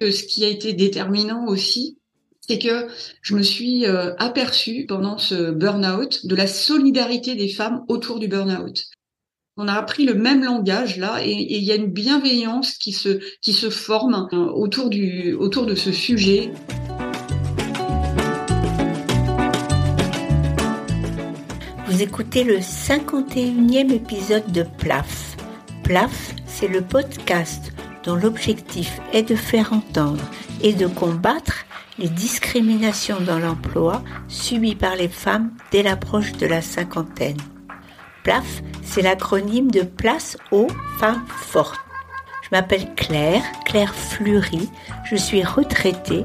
Ce qui a été déterminant aussi, c'est que je me suis euh, aperçue pendant ce burn-out de la solidarité des femmes autour du burn-out. On a appris le même langage là et il y a une bienveillance qui se qui se forme euh, autour du autour de ce sujet. Vous écoutez le 51e épisode de PLAF. PLAF, c'est le podcast dont l'objectif est de faire entendre et de combattre les discriminations dans l'emploi subies par les femmes dès l'approche de la cinquantaine. PLAF, c'est l'acronyme de Place aux femmes fortes. Je m'appelle Claire, Claire Fleury, je suis retraitée,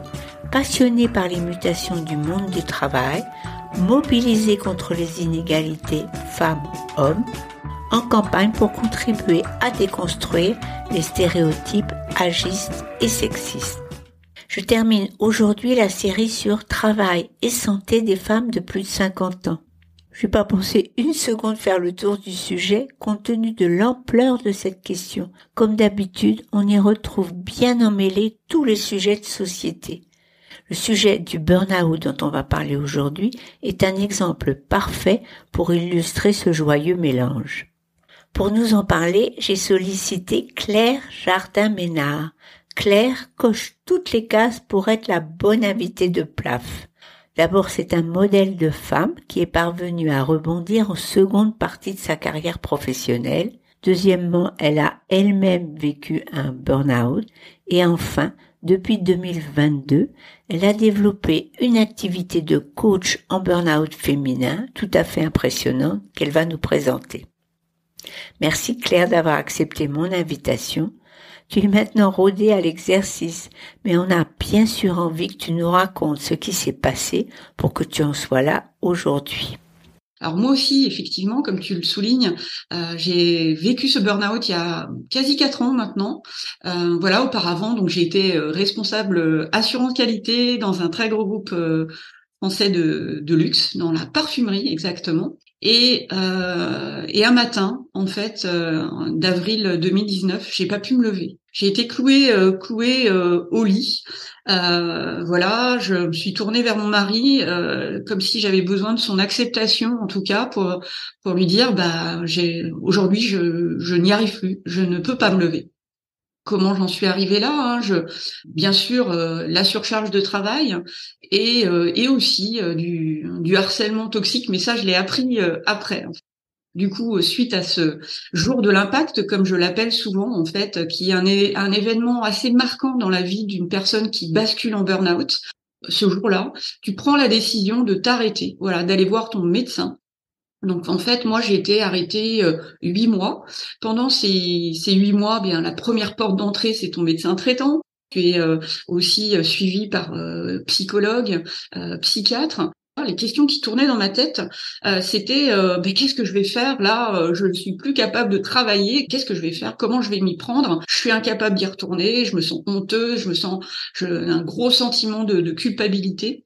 passionnée par les mutations du monde du travail, mobilisée contre les inégalités femmes-hommes, en campagne pour contribuer à déconstruire les stéréotypes agistes et sexistes. Je termine aujourd'hui la série sur travail et santé des femmes de plus de 50 ans. Je n'ai pas pensé une seconde faire le tour du sujet compte tenu de l'ampleur de cette question. Comme d'habitude, on y retrouve bien emmêlés tous les sujets de société. Le sujet du burn-out dont on va parler aujourd'hui est un exemple parfait pour illustrer ce joyeux mélange. Pour nous en parler, j'ai sollicité Claire Jardin-Ménard. Claire coche toutes les cases pour être la bonne invitée de PLAF. D'abord, c'est un modèle de femme qui est parvenue à rebondir en seconde partie de sa carrière professionnelle. Deuxièmement, elle a elle-même vécu un burn-out. Et enfin, depuis 2022, elle a développé une activité de coach en burn-out féminin tout à fait impressionnante qu'elle va nous présenter. Merci Claire d'avoir accepté mon invitation. Tu es maintenant rodée à l'exercice, mais on a bien sûr envie que tu nous racontes ce qui s'est passé pour que tu en sois là aujourd'hui. Alors moi aussi, effectivement, comme tu le soulignes, euh, j'ai vécu ce burn-out il y a quasi quatre ans maintenant. Euh, voilà, auparavant, donc j'ai été euh, responsable assurance qualité dans un très gros groupe français de, de luxe, dans la parfumerie exactement. Et, euh, et un matin, en fait, euh, d'avril 2019, j'ai pas pu me lever. J'ai été clouée, euh, clouée euh, au lit. Voilà, je me suis tournée vers mon mari comme si j'avais besoin de son acceptation, en tout cas, pour pour lui dire, bah, aujourd'hui, je, je n'y arrive plus, je ne peux pas me lever comment j'en suis arrivée là. Hein. Bien sûr, euh, la surcharge de travail et, euh, et aussi euh, du, du, harcèlement toxique, mais ça, je l'ai appris après. Du coup, suite à ce jour de l'impact, comme je l'appelle souvent, en fait, qui est un, un événement assez marquant dans la vie d'une personne qui bascule en burn-out, ce jour-là, tu prends la décision de t'arrêter, voilà, d'aller voir ton médecin donc en fait, moi j'ai été arrêtée euh, huit mois. Pendant ces, huit mois, bien la première porte d'entrée, c'est ton médecin traitant. Tu es euh, aussi euh, suivi par psychologue, psychiatre. Les questions qui tournaient dans ma tête, c'était ben, qu'est-ce que je vais faire là Je ne suis plus capable de travailler. Qu'est-ce que je vais faire Comment je vais m'y prendre? Je suis incapable d'y retourner. Je me sens honteuse. Je me sens je, un gros sentiment de culpabilité.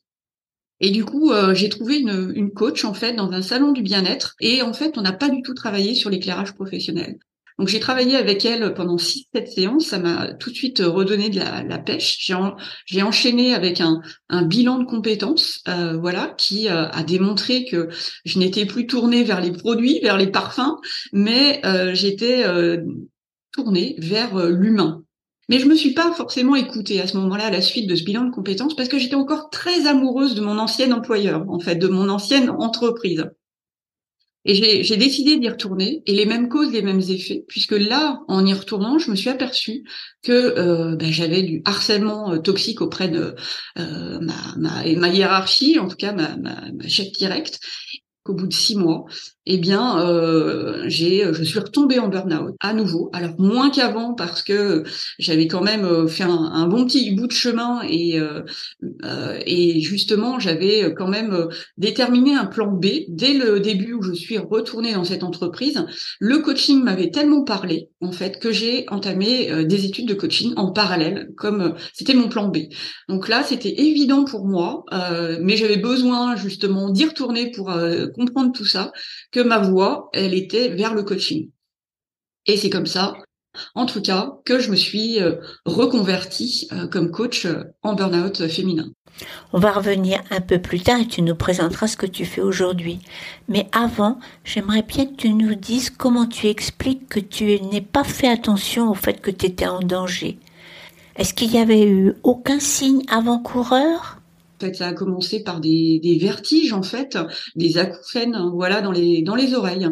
Et du coup, euh, j'ai trouvé une, une, coach en fait dans un salon du bien-être. Et en fait, on n'a pas du tout travaillé sur l'éclairage professionnel. Donc j'ai travaillé avec elle pendant six, sept séances. Ça m'a tout de suite redonné de la, la pêche. J'ai, j'ai enchaîné avec un, un, bilan de compétences, euh, voilà, qui euh, a démontré que je n'étais plus tournée vers les produits, vers les parfums, mais euh, j'étais euh, tournée vers l'humain. Mais je me suis pas forcément écoutée à ce moment-là à la suite de ce bilan de compétences parce que j'étais encore très amoureuse de mon ancien employeur, en fait, de mon ancienne entreprise. Et j'ai décidé d'y retourner, et les mêmes causes, les mêmes effets, puisque là, en y retournant, je me suis aperçue que euh, ben, j'avais du harcèlement euh, toxique auprès de euh, ma, ma, ma, hiérarchie, en tout cas ma, ma, ma chef directe, qu'au bout de six mois, eh bien, euh, j'ai, je suis retombée en burn-out à nouveau. Alors moins qu'avant parce que j'avais quand même euh, fait un, bon petit bout de chemin et euh, euh, et justement j'avais quand même déterminé un plan B dès le début où je suis retournée dans cette entreprise. Le coaching m'avait tellement parlé en fait que j'ai entamé des études de coaching en parallèle, comme c'était mon plan B. Donc là, c'était évident pour moi, mais j'avais besoin justement d'y retourner pour comprendre tout ça que ma voie, elle était vers le coaching. Et c'est comme ça, en tout cas, que je me suis reconvertie comme coach en burn-out féminin. On va revenir un peu plus tard et tu nous présenteras ce que tu fais aujourd'hui. Mais avant, j'aimerais bien que tu nous dises comment tu expliques que tu n'aies pas fait attention au fait que tu étais en danger. Est-ce qu'il y avait eu aucun signe avant-coureur? Ça a commencé par des, vertiges, en fait, des acouphènes, voilà, dans les oreilles.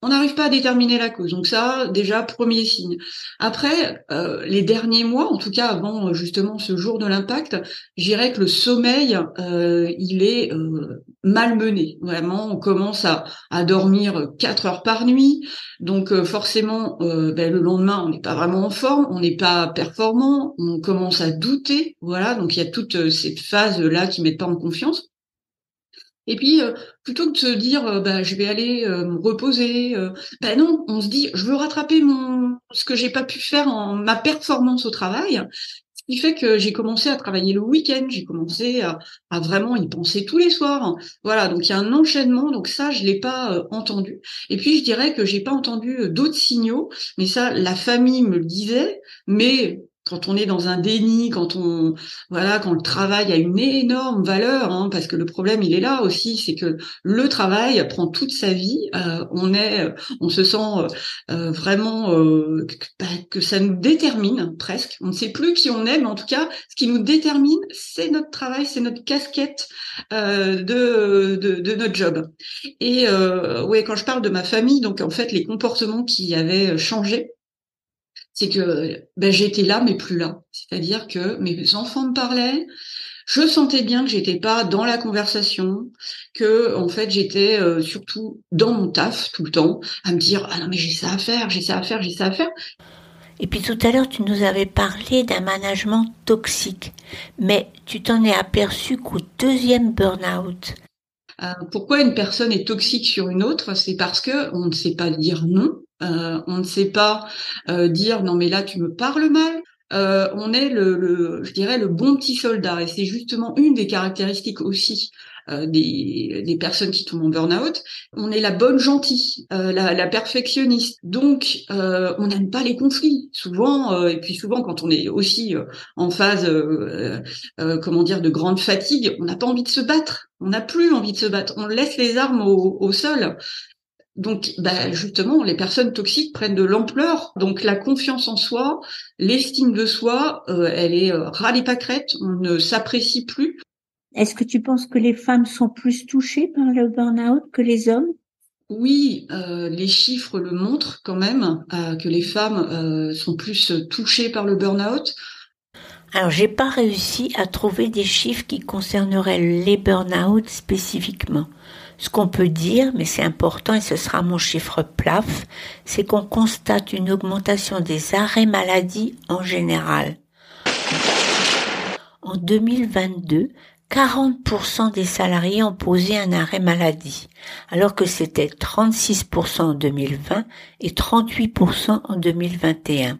On n'arrive pas à déterminer la cause. Donc ça, déjà, premier signe. Après, euh, les derniers mois, en tout cas avant justement ce jour de l'impact, j'irais que le sommeil, euh, il est euh, malmené. Vraiment, on commence à, à, dormir quatre heures par nuit. Donc forcément, ben, le lendemain, on n'est pas vraiment en forme, on n'est pas performant, on commence à douter. Voilà, donc il y a toutes ces phases-là qui mettent pas en confiance. Et puis, euh, plutôt que de se dire, euh, bah, je vais aller euh, me reposer, ben non, on se dit, je veux rattraper mon ce que j'ai pas pu faire en ma performance au travail. Qui fait que j'ai commencé à travailler le week-end, j'ai commencé à, à, vraiment y penser tous les soirs. Voilà, donc il y a un enchaînement, donc ça, je l'ai pas entendu. Et puis, je dirais que j'ai pas entendu d'autres signaux, mais ça, la famille me le disait, mais quand on est dans un déni, quand on voilà, quand le travail a une énorme valeur, hein, parce que le problème il est là aussi, c'est que le travail prend toute sa vie. Euh, on est, on se sent euh, vraiment euh, bah, que, ça nous détermine presque. On ne sait plus qui on est, mais en tout cas, ce qui nous détermine, c'est notre travail, c'est notre casquette de, de, de notre job. Et ouais, quand je parle de ma famille, donc en fait les comportements qui avaient changé c'est que ben, j'étais là mais plus là. C'est-à-dire que mes enfants me parlaient, je sentais bien que j'étais pas dans la conversation, que en fait j'étais euh, surtout dans mon taf tout le temps, à me dire ah non mais j'ai ça à faire, j'ai ça à faire, j'ai ça à faire. Et puis tout à l'heure tu nous avais parlé d'un management toxique, mais tu t'en es aperçu qu'au deuxième burn-out. Euh, pourquoi une personne est toxique sur une autre C'est parce que on ne sait pas dire non, euh, on ne sait pas euh, dire non mais là tu me parles mal. Euh, on est le, le, je dirais le bon petit soldat et c'est justement une des caractéristiques aussi des, des, personnes qui tombent en burn-out. On est la bonne gentille, la, la, perfectionniste. Donc on n'aime pas les conflits souvent et puis souvent quand on est aussi en phase comment dire de grande fatigue, on n'a pas envie de se battre. On n'a plus envie de se battre. On laisse les armes au, au sol. Donc, bah, justement, les personnes toxiques prennent de l'ampleur. Donc, la confiance en soi, l'estime de soi, euh, elle est euh, pâquerette. On ne s'apprécie plus. Est-ce que tu penses que les femmes sont plus touchées par le burn-out que les hommes? Oui, euh, les chiffres le montrent quand même euh, que les femmes euh, sont plus touchées par le burn-out. Alors, j'ai pas réussi à trouver des chiffres qui concerneraient les burn-out spécifiquement. Ce qu'on peut dire, mais c'est important et ce sera mon chiffre plaf, c'est qu'on constate une augmentation des arrêts maladie en général. En 2022, 40% des salariés ont posé un arrêt maladie, alors que c'était 36% en 2020 et 38% en 2021.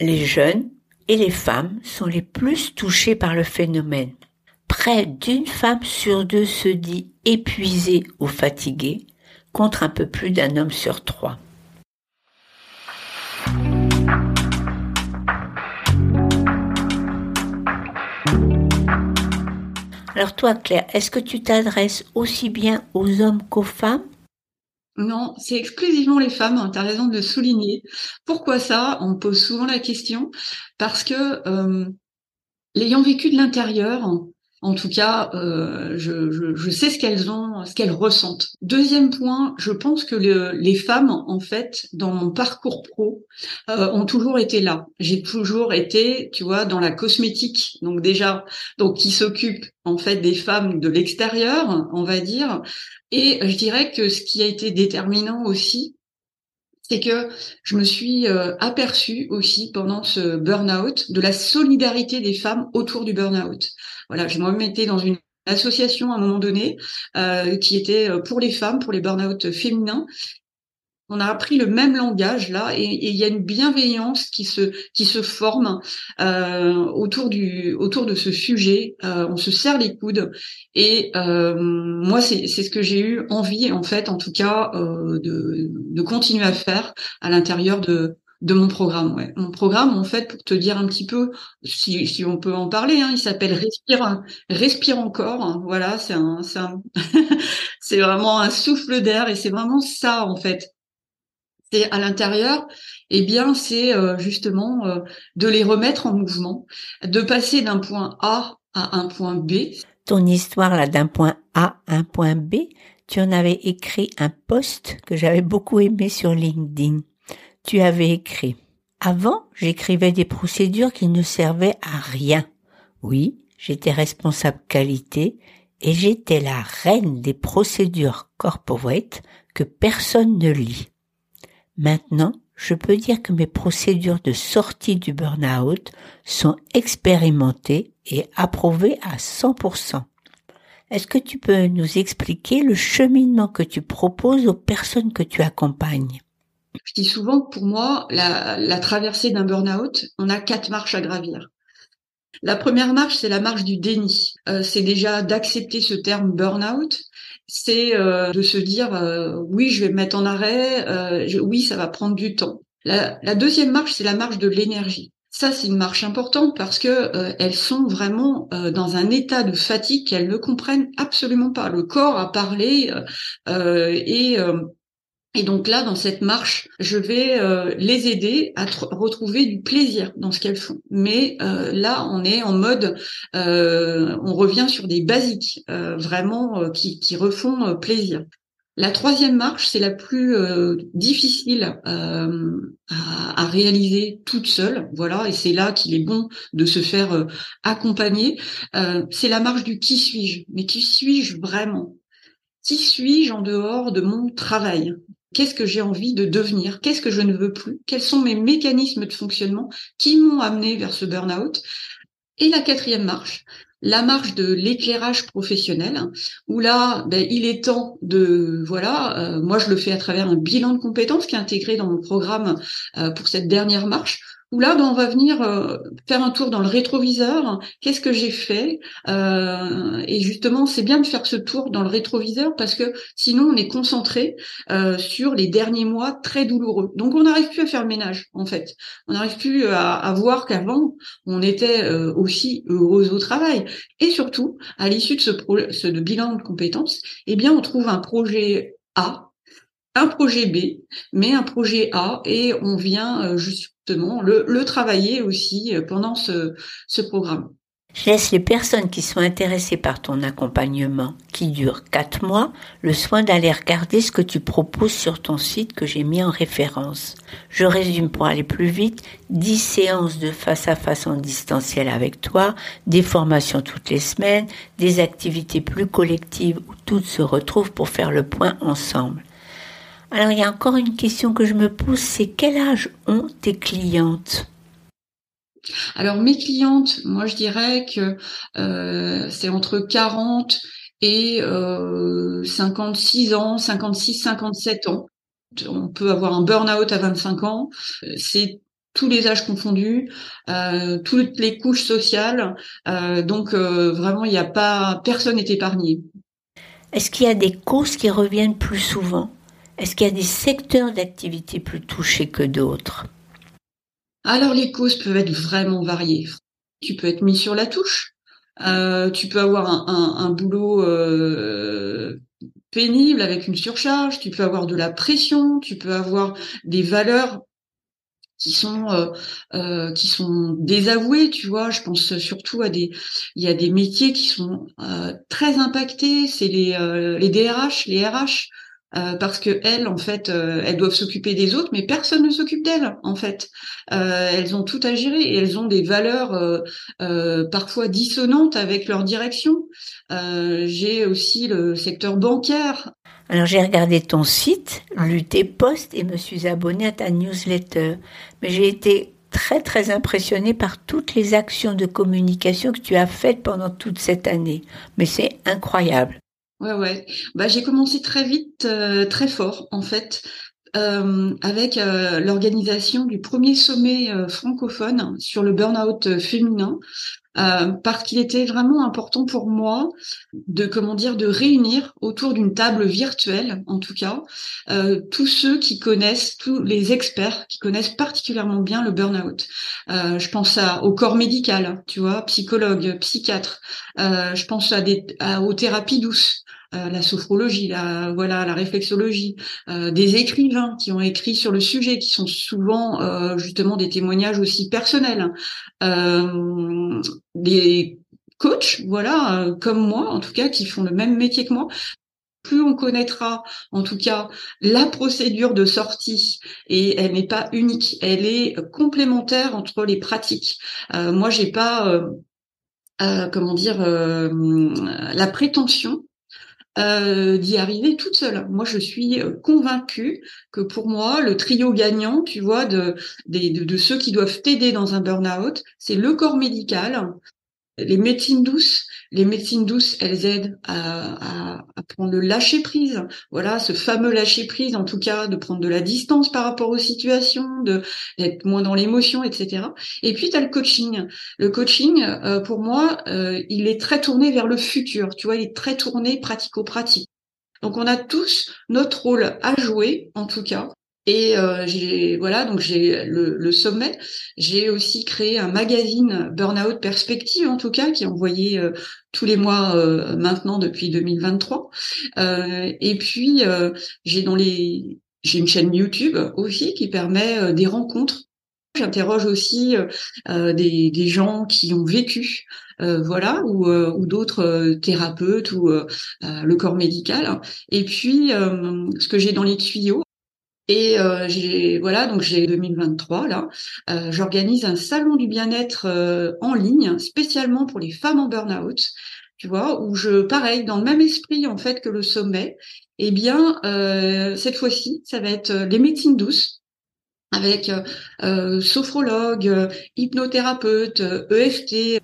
Les jeunes et les femmes sont les plus touchés par le phénomène près d'une femme sur deux se dit épuisée ou fatiguée, contre un peu plus d'un homme sur trois. Alors toi, Claire, est-ce que tu t'adresses aussi bien aux hommes qu'aux femmes? Non, c'est exclusivement les femmes, hein, tu as raison de souligner. Pourquoi ça? On me pose souvent la question parce que euh, l'ayant vécu de l'intérieur, en tout cas, euh, je, sais ce qu'elles ont, ce qu'elles ressentent. Deuxième point, je pense que les femmes, en fait, dans mon parcours pro, euh, ont toujours été là. J'ai toujours été, tu vois, dans la cosmétique. Donc déjà, donc qui s'occupe en fait des femmes de l'extérieur, on va dire. Et je dirais que ce qui a été déterminant aussi, c'est que je me suis euh, aperçue aussi pendant ce burn-out de la solidarité des femmes autour du burn-out. Voilà, je me mettais dans une association à un moment donné euh, qui était euh, pour les femmes, pour les burn-out féminins. On a appris le même langage là, et il y a une bienveillance qui se qui se forme euh, autour du autour de ce sujet. Euh, on se serre les coudes, et euh, moi c'est c'est ce que j'ai eu envie en fait, en tout cas, euh, de de continuer à faire à l'intérieur de de mon programme. Ouais. Mon programme, en fait, pour te dire un petit peu, si, si on peut en parler, hein, il s'appelle Respire, Respire encore. Voilà, c'est un, c'est c'est vraiment un souffle d'air et c'est vraiment ça en fait. C'est à l'intérieur, eh bien, c'est euh, justement euh, de les remettre en mouvement, de passer d'un point A à un point B. Ton histoire là d'un point A à un point B, tu en avais écrit un post que j'avais beaucoup aimé sur LinkedIn tu avais écrit. Avant, j'écrivais des procédures qui ne servaient à rien. Oui, j'étais responsable qualité et j'étais la reine des procédures corporate que personne ne lit. Maintenant, je peux dire que mes procédures de sortie du burn-out sont expérimentées et approuvées à 100%. Est-ce que tu peux nous expliquer le cheminement que tu proposes aux personnes que tu accompagnes? Je dis souvent que pour moi, la, traversée d'un burn-out, on a quatre marches à gravir. La première marche, c'est la marche du déni. Euh, c'est déjà d'accepter ce terme burn-out. C'est euh, de se dire euh, oui, je vais me mettre en arrêt. oui, ça va prendre du temps. La, deuxième marche, c'est la marche de l'énergie. Ça, c'est une marche importante parce que elles sont vraiment dans un état de fatigue qu'elles ne comprennent absolument pas. Le corps a parlé et et donc là, dans cette marche, je vais euh, les aider à retrouver du plaisir dans ce qu'elles font. Mais euh, là, on est en mode, euh, on revient sur des basiques, vraiment qui, qui, refont plaisir. La troisième marche, c'est la plus difficile à, à, réaliser toute seule, voilà, et c'est là qu'il est bon de se faire accompagner. c'est la marche du qui suis-je, mais qui suis-je vraiment? Qui suis-je en dehors de mon travail? Qu'est-ce que j'ai envie de devenir? Qu'est-ce que je ne veux plus? Quels sont mes mécanismes de fonctionnement qui m'ont amené vers ce burn-out? Et la quatrième marche, la marche de l'éclairage professionnel, où là, ben, il est temps de, voilà, euh, moi je le fais à travers un bilan de compétences qui est intégré dans mon programme euh, pour cette dernière marche, où là, on va venir euh, faire un tour dans le rétroviseur. Qu'est-ce que j'ai fait euh, Et justement, c'est bien de faire ce tour dans le rétroviseur parce que sinon, on est concentré euh, sur les derniers mois très douloureux. Donc, on n'arrive plus à faire le ménage, en fait. On n'arrive plus à, voir qu'avant, on était aussi heureux au travail. Et surtout, à l'issue de ce, ce de bilan de compétences, eh bien, on trouve un projet A un projet B, mais un projet A, et on vient justement le, le travailler aussi euh, pendant ce, programme. Je laisse les personnes qui sont intéressées par ton accompagnement, qui dure quatre mois, le soin d'aller regarder ce que tu proposes sur ton site que j'ai mis en référence. Je résume pour aller plus vite, dix séances de face à face en distanciel avec toi, des formations toutes les semaines, des activités plus collectives où toutes se retrouvent pour faire le point ensemble. Alors il y a encore une question que je me pose, c'est quel âge ont tes clientes? Alors mes clientes, moi je dirais que euh, c'est entre 40 et 56 euh, ans, 56, 57 ans. On peut avoir un burn-out à 25 ans. C'est tous les âges confondus, euh, toutes les couches sociales. donc vraiment, il n'y a pas personne n'est épargné. Est-ce qu'il y a des causes qui reviennent plus souvent? Est-ce qu'il y a des secteurs d'activité plus touchés que d'autres? Alors les causes peuvent être vraiment variées. Tu peux être mis sur la touche. Euh, tu peux avoir un, boulot euh, pénible avec une surcharge. Tu peux avoir de la pression. Tu peux avoir des valeurs qui sont euh, désavouées, tu vois. Je pense surtout à des il y a des métiers qui sont très impactés. C'est les les DRH, les RH. Euh, parce que elles, en fait, euh, elles doivent s'occuper des autres, mais personne ne s'occupe d'elles, en fait. Euh, elles ont tout à gérer et elles ont des valeurs parfois dissonantes avec leur direction. j'ai aussi le secteur bancaire. Alors j'ai regardé ton site, lu tes posts et me suis abonnée à ta newsletter. Mais j'ai été très très impressionnée par toutes les actions de communication que tu as faites pendant toute cette année. Mais c'est incroyable. Ouais, ouais. Bah, j'ai commencé très vite, euh, très fort, en fait. avec l'organisation du premier sommet francophone sur le burn-out féminin euh, parce qu'il était vraiment important pour moi de comment dire de réunir autour d'une table virtuelle en tout cas euh, tous ceux qui connaissent tous les experts qui connaissent particulièrement bien le burn-out. Euh, je pense à, au corps médical, tu vois, psychologue, psychiatre. Je pense à des aux thérapies douces. Euh, la sophrologie, la voilà, la réflexologie, euh, des écrivains qui ont écrit sur le sujet, qui sont souvent euh, justement des témoignages aussi personnels, des coachs, voilà, comme moi en tout cas, qui font le même métier que moi plus on connaîtra en tout cas la procédure de sortie et elle n'est pas unique, elle est complémentaire entre les pratiques. Euh, moi, j'ai pas euh, comment dire la prétention euh, d'y arriver toute seule. Moi, je suis euh, convaincue que pour moi, le trio gagnant, tu vois, de, ceux qui doivent t'aider dans un burn-out, c'est le corps médical, les médecines douces, les médecines douces, elles aident à, à, prendre le lâcher prise. Voilà, ce fameux lâcher prise, en tout cas, de prendre de la distance par rapport aux situations, de d'être moins dans l'émotion, etc. Et puis tu as le coaching. Le coaching, euh, pour moi, euh, il est très tourné vers le futur. Tu vois, il est très tourné pratico-pratique. Donc on a tous notre rôle à jouer, en tout cas, et euh, j'ai voilà donc j'ai le, sommet. J'ai aussi créé un magazine Burnout Perspective en tout cas qui est envoyé euh, tous les mois euh, maintenant depuis 2023. et puis j'ai dans les j'ai une chaîne YouTube aussi qui permet des rencontres. J'interroge aussi des, des, gens qui ont vécu, voilà, ou, ou d'autres thérapeutes ou le corps médical. Et puis, ce que j'ai dans les tuyaux, et euh, j'ai voilà donc j'ai 2023 là, euh, j'organise un salon du bien-être euh, en ligne spécialement pour les femmes en burn-out. Tu vois où je pareil dans le même esprit en fait que le sommet. Eh bien cette fois-ci ça va être les médecines douces avec sophrologue, hypnothérapeute, EFT.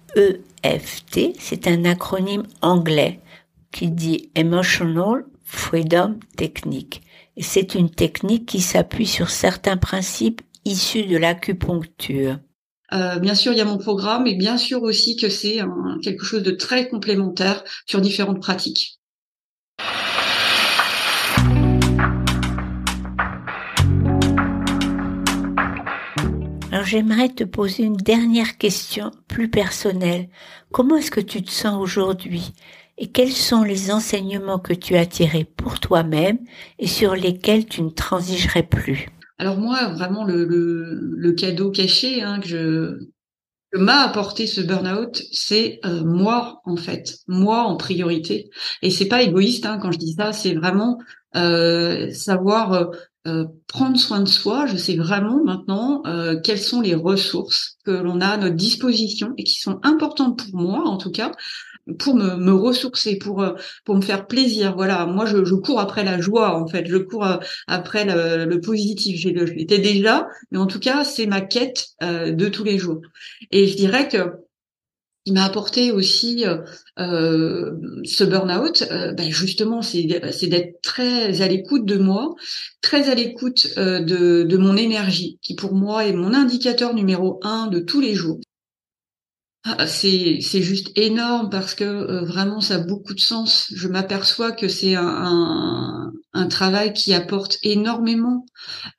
EFT, c'est un acronyme anglais qui dit Emotional Freedom Technique c'est une technique qui s'appuie sur certains principes issus de l'acupuncture. Euh, bien sûr, il y a mon programme, et bien sûr aussi que c'est quelque chose de très complémentaire sur différentes pratiques. Alors j'aimerais te poser une dernière question plus personnelle. Comment est-ce que tu te sens aujourd'hui? Et quels sont les enseignements que tu as tirés pour toi-même et sur lesquels tu ne transigerais plus? Alors moi, vraiment le, le, cadeau caché hein, que je que m'a apporté ce burn-out, c'est euh, moi en fait, moi en priorité. Et c'est pas égoïste hein, quand je dis ça, c'est vraiment euh, savoir euh, prendre soin de soi. Je sais vraiment maintenant quelles sont les ressources que l'on a à notre disposition et qui sont importantes pour moi en tout cas pour me, me, ressourcer, pour euh, pour me faire plaisir. Voilà, moi je, je cours après la joie en fait, je cours euh, après le, le positif. Je l'étais déjà, mais en tout cas c'est ma quête euh, de tous les jours. Et je dirais que il m'a apporté aussi euh, ce burn-out, ben justement, c'est d'être très à l'écoute de moi, très à l'écoute de, de mon énergie, qui pour moi est mon indicateur numéro un de tous les jours. Ah, c'est juste énorme parce que euh, vraiment ça a beaucoup de sens. Je m'aperçois que c'est un, un, travail qui apporte énormément.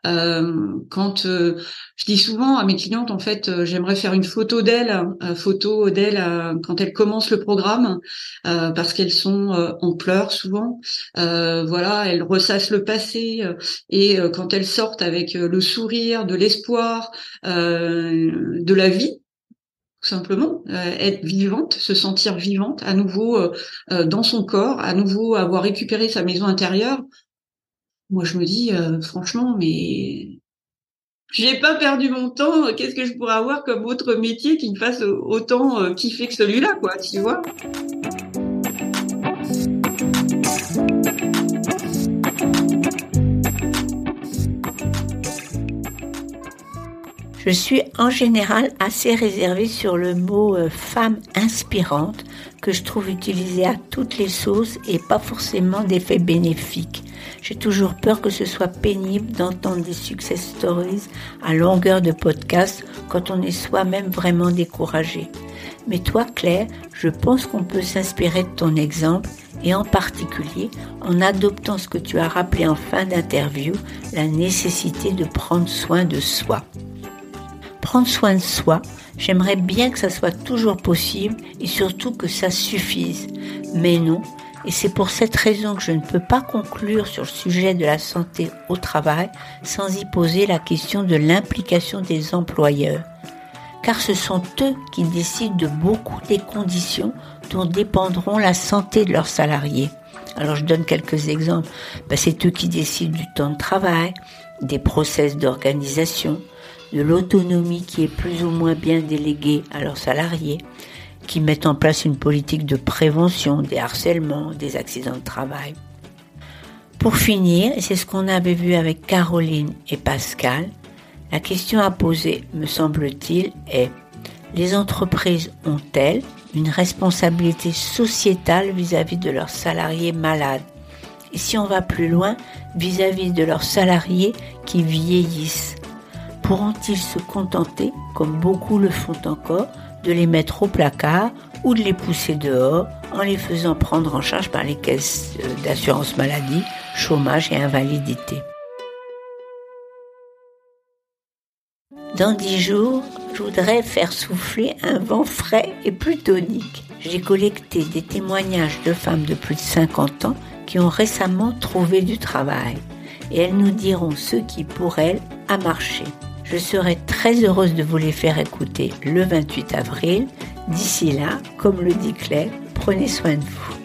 Euh, quand euh, je dis souvent à mes clientes en fait, j'aimerais faire une photo d'elles, photo d'elles quand elles commencent le programme parce qu'elles sont en pleurs souvent. voilà, elles ressassent le passé et quand elles sortent avec le sourire, de l'espoir, de la vie simplement, euh, être vivante, se sentir vivante, à nouveau euh, euh, dans son corps, à nouveau avoir récupéré sa maison intérieure. Moi, je me dis, franchement, mais j'ai pas perdu mon temps. Qu'est-ce que je pourrais avoir comme autre métier qui me fasse autant kiffer que celui-là, quoi, tu vois? Je suis en général assez réservée sur le mot euh, femme inspirante que je trouve utilisé à toutes les sauces et pas forcément d'effet bénéfique. J'ai toujours peur que ce soit pénible d'entendre des success stories à longueur de podcast quand on est soi-même vraiment découragé. Mais toi, Claire, je pense qu'on peut s'inspirer de ton exemple et en particulier en adoptant ce que tu as rappelé en fin d'interview, la nécessité de prendre soin de soi. Prendre soin de soi, j'aimerais bien que ça soit toujours possible et surtout que ça suffise. Mais non, et c'est pour cette raison que je ne peux pas conclure sur le sujet de la santé au travail sans y poser la question de l'implication des employeurs. Car ce sont eux qui décident de beaucoup des conditions dont dépendront la santé de leurs salariés. Alors je donne quelques exemples. Ben, c'est eux qui décident du temps de travail, des process d'organisation, de l'autonomie qui est plus ou moins bien déléguée à leurs salariés, qui mettent en place une politique de prévention des harcèlements, des accidents de travail. Pour finir, et c'est ce qu'on avait vu avec Caroline et Pascal, la question à poser, me semble-t-il, est les entreprises ont-elles une responsabilité sociétale vis-à-vis de leurs salariés malades? Et si on va plus loin, vis-à-vis de leurs salariés qui vieillissent? Pourront-ils se contenter, comme beaucoup le font encore, de les mettre au placard ou de les pousser dehors en les faisant prendre en charge par les caisses euh, d'assurance maladie, chômage et invalidité? Dans dix jours, je voudrais faire souffler un vent frais et plus tonique. J'ai collecté des témoignages de femmes de plus de 50 ans qui ont récemment trouvé du travail et elles nous diront ce qui pour elles a marché. Je serai très heureuse de vous les faire écouter le 28 avril. D'ici là, comme le dit Claire, prenez soin de vous.